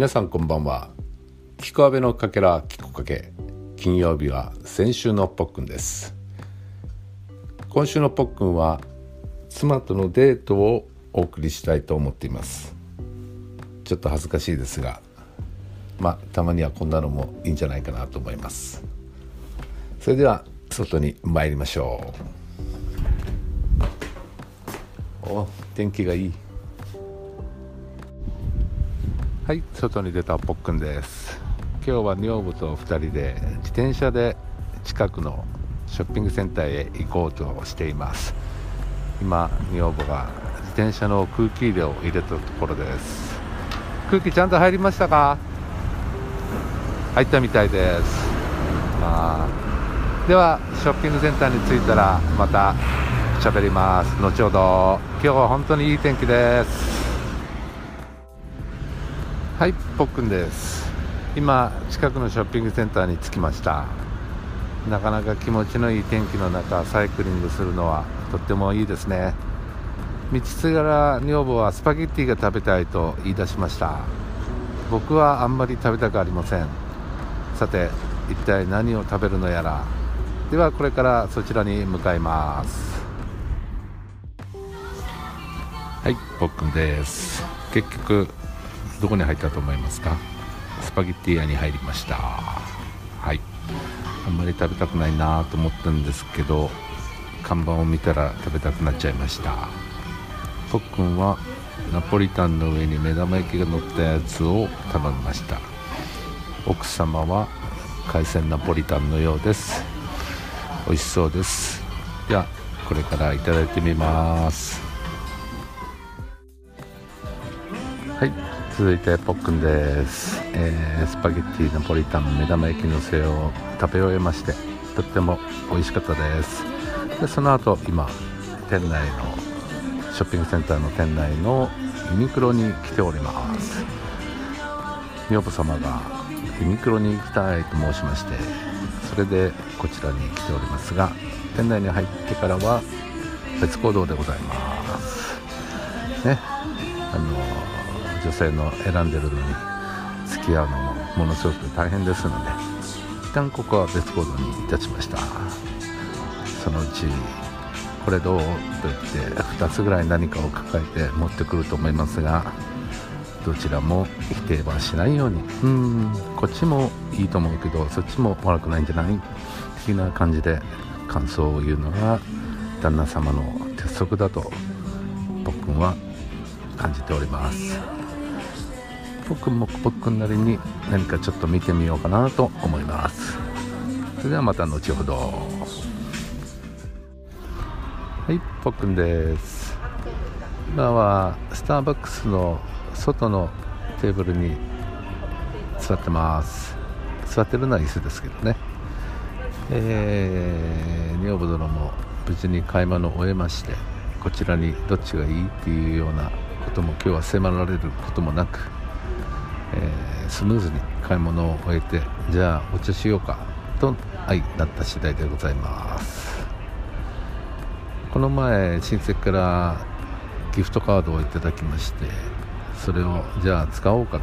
皆さんこんばんは。キコアベのかけらキコかけ。金曜日は先週のポックンです。今週のポックンは妻とのデートをお送りしたいと思っています。ちょっと恥ずかしいですがまあたまにはこんなのもいいんじゃないかなと思います。それでは外に参りましょう。お天気がいい。はい外に出たポックンです。今日は女房と2人で自転車で近くのショッピングセンターへ行こうとしています。今女房が自転車の空気入れを入れたところです。空気ちゃんと入りましたか？入ったみたいです。あではショッピングセンターに着いたらまた喋ります。後ほど。今日は本当にいい天気です。ぽっくんです。今近くのショッピングセンターに着きました。なかなか気持ちのいい天気の中サイクリングするのはとってもいいですね。道すがら女房はスパゲッティが食べたいと言い出しました。僕はあんまり食べたくありません。さて一体何を食べるのやら。ではこれからそちらに向かいます。はいぽっくんです。結局どこに入ったと思いますか？スパゲッティ屋に入りました。はい。あんまり食べたくないなと思ったんですけど看板を見たら食べたくなっちゃいました。とっくんはナポリタンの上に目玉焼きが乗ったやつを頼みました。奥様は海鮮ナポリタンのようです。美味しそうです。ではこれからいただいてみます。はい。続いてポックンです、えー、スパゲッティナポリタン目玉焼きのせを食べ終えましてとっても美味しかったです。でその後今店内のショッピングセンターの店内のユニクロに来ております。女房様がユニクロに行きたいと申しましてそれでこちらに来ておりますが店内に入ってからは別行動でございます。ねあの女性の選んでるのに付き合うのもものすごく大変ですので一旦ここは別行動にいたしました。そのうちこれどうと言って2つぐらい何かを抱えて持ってくると思いますがどちらも否定はしないように。うんこっちもいいと思うけどそっちも悪くないんじゃない？的な感じで感想を言うのが旦那様の鉄則だと僕は感じております。僕も僕なりに何かちょっと見てみようかなと思います。それではまた後ほど。はいぽっくんです。今はスターバックスの外のテーブルに座ってます。座ってるのは椅子ですけどね。えー、女房殿も無事に買い物を終えましてこちらにどっちがいいっていうようなことも今日は迫られることもなくえー、スムーズに買い物を終えてじゃあお茶しようかとはいなった次第でございます。この前親戚からギフトカードをいただきましてそれをじゃあ使おうか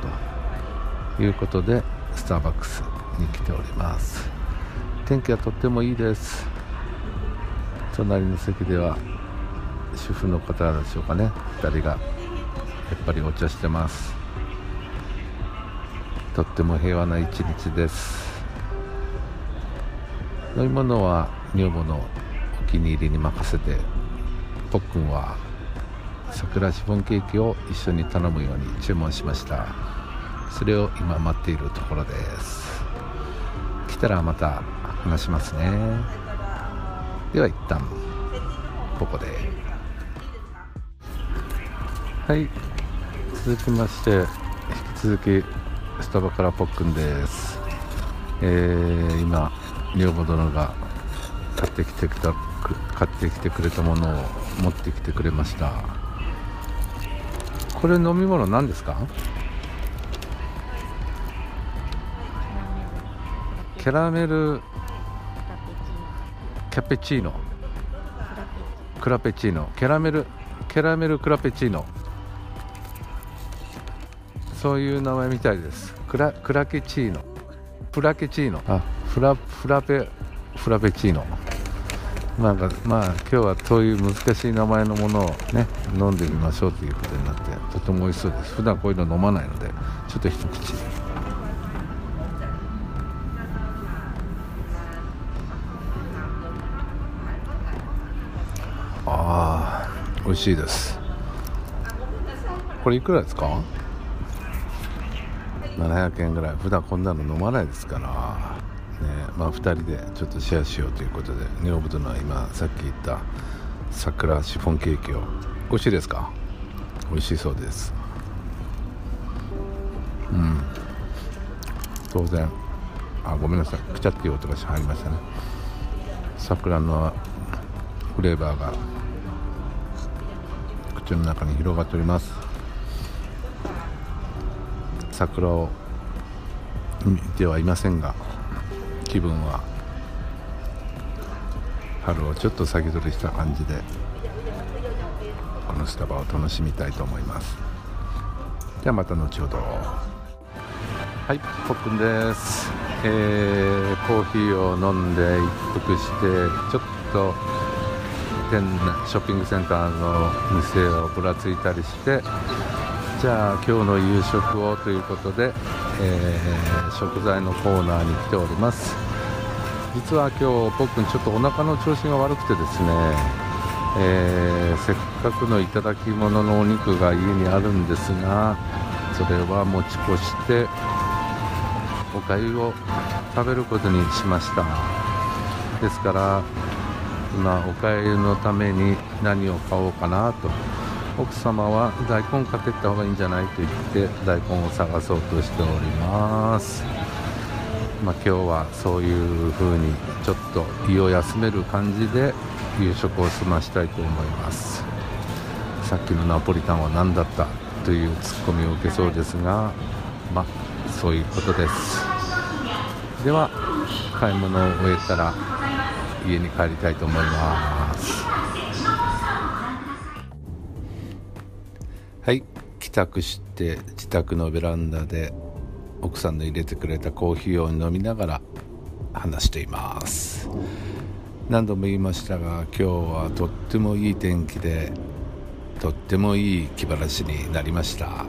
ということでスターバックスに来ております。天気はとってもいいです。隣の席では主婦の方でしょうかね。2人がやっぱりお茶してます。とっても平和な一日です。飲み物は女房のお気に入りに任せてぽっくんは桜シフォンケーキを一緒に頼むように注文しました。それを今待っているところです。来たらまた話しますね。では一旦ここで。はい。続きまして引き続きスタバからポックンです、えー、今女房殿が買ってきてくた買ってきてくれたものを持ってきてくれました。これ飲み物何ですか？キャラメルキャペチーノ。クラペチーノ。キャラメルキャラメルクラペチーノ。そういう名前みたいです。クラクラケチーノ。プラケチーノ。あフラフラペフラペチーノ。なんかまあ今日はそういう難しい名前のものをね飲んでみましょうということになってとても美味しそうです。普段こういうの飲まないのでちょっと一口。ああ美味しいです。これいくらですか？700円ぐらい。普段こんなの飲まないですから。ねまあ2人でちょっとシェアしようということで女房とのは今さっき言った桜シフォンケーキを。美味しいですか？美味しそうです。うん。当然。あごめんなさい。くちゃっていう音が入りましたね。桜のフレーバーが口の中に広がっております。桜を見てはいませんが気分は春をちょっと先取りした感じでこのスタバを楽しみたいと思います。ではまた後ほど。はいポップンです、えー、コーヒーを飲んで一服してちょっと店ショッピングセンターの店をぶらついたりしてじゃあ今日の夕食をということで、えー、食材のコーナーに来ております。実は今日僕ちょっとお腹の調子が悪くてですね、えー、せっかくの頂き物のお肉が家にあるんですがそれは持ち越しておかゆを食べることにしました。ですから今おかゆのために何を買おうかなと奥様は大根かけた方がいいんじゃないと言って大根を探そうとしております。まあ、今日はそういう風にちょっと胃を休める感じで夕食を済ましたいと思います。さっきのナポリタンは何だったというツッコミを受けそうですがまあそういうことです。では買い物を終えたら家に帰りたいと思います。宅して自宅のベランダで奥さんの入れてくれたコーヒーを飲みながら話しています。何度も言いましたが今日はとってもいい天気でとってもいい気晴らしになりました。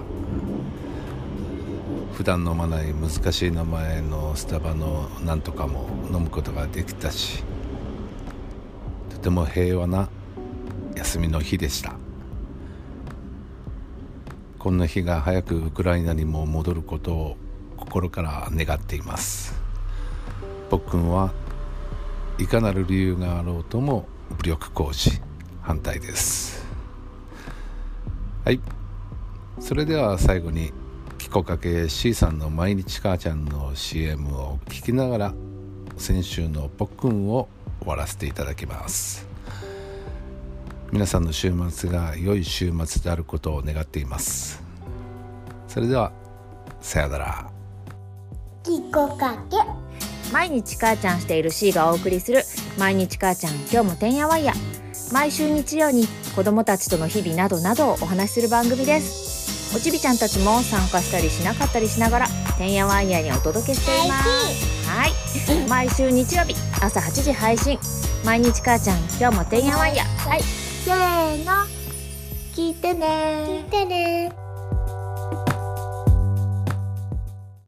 普段飲まない難しい名前のスタバのなんとかも飲むことができたしとても平和な休みの日でした。こんな日が早くウクライナにも戻ることを心から願っています。僕君はいかなる理由があろうとも武力行使反対です。はい。それでは最後にキコかけ C さんの毎日母ちゃんの CM を聞きながら先週のポックンを終わらせていただきます。皆さんの週末が良い週末であることを願っています。それではさよなら。きこかけ。毎日母ちゃんしている C がお送りする毎日母ちゃん今日もてんやわんや。毎週日曜に子供たちとの日々などなどをお話しする番組です。おちびちゃんたちも参加したりしなかったりしながらてんやわんやにお届けしています。はい。毎週日曜日朝8時配信。毎日母ちゃん今日もてんやわんや。はいせーの。聞いてね聞いてね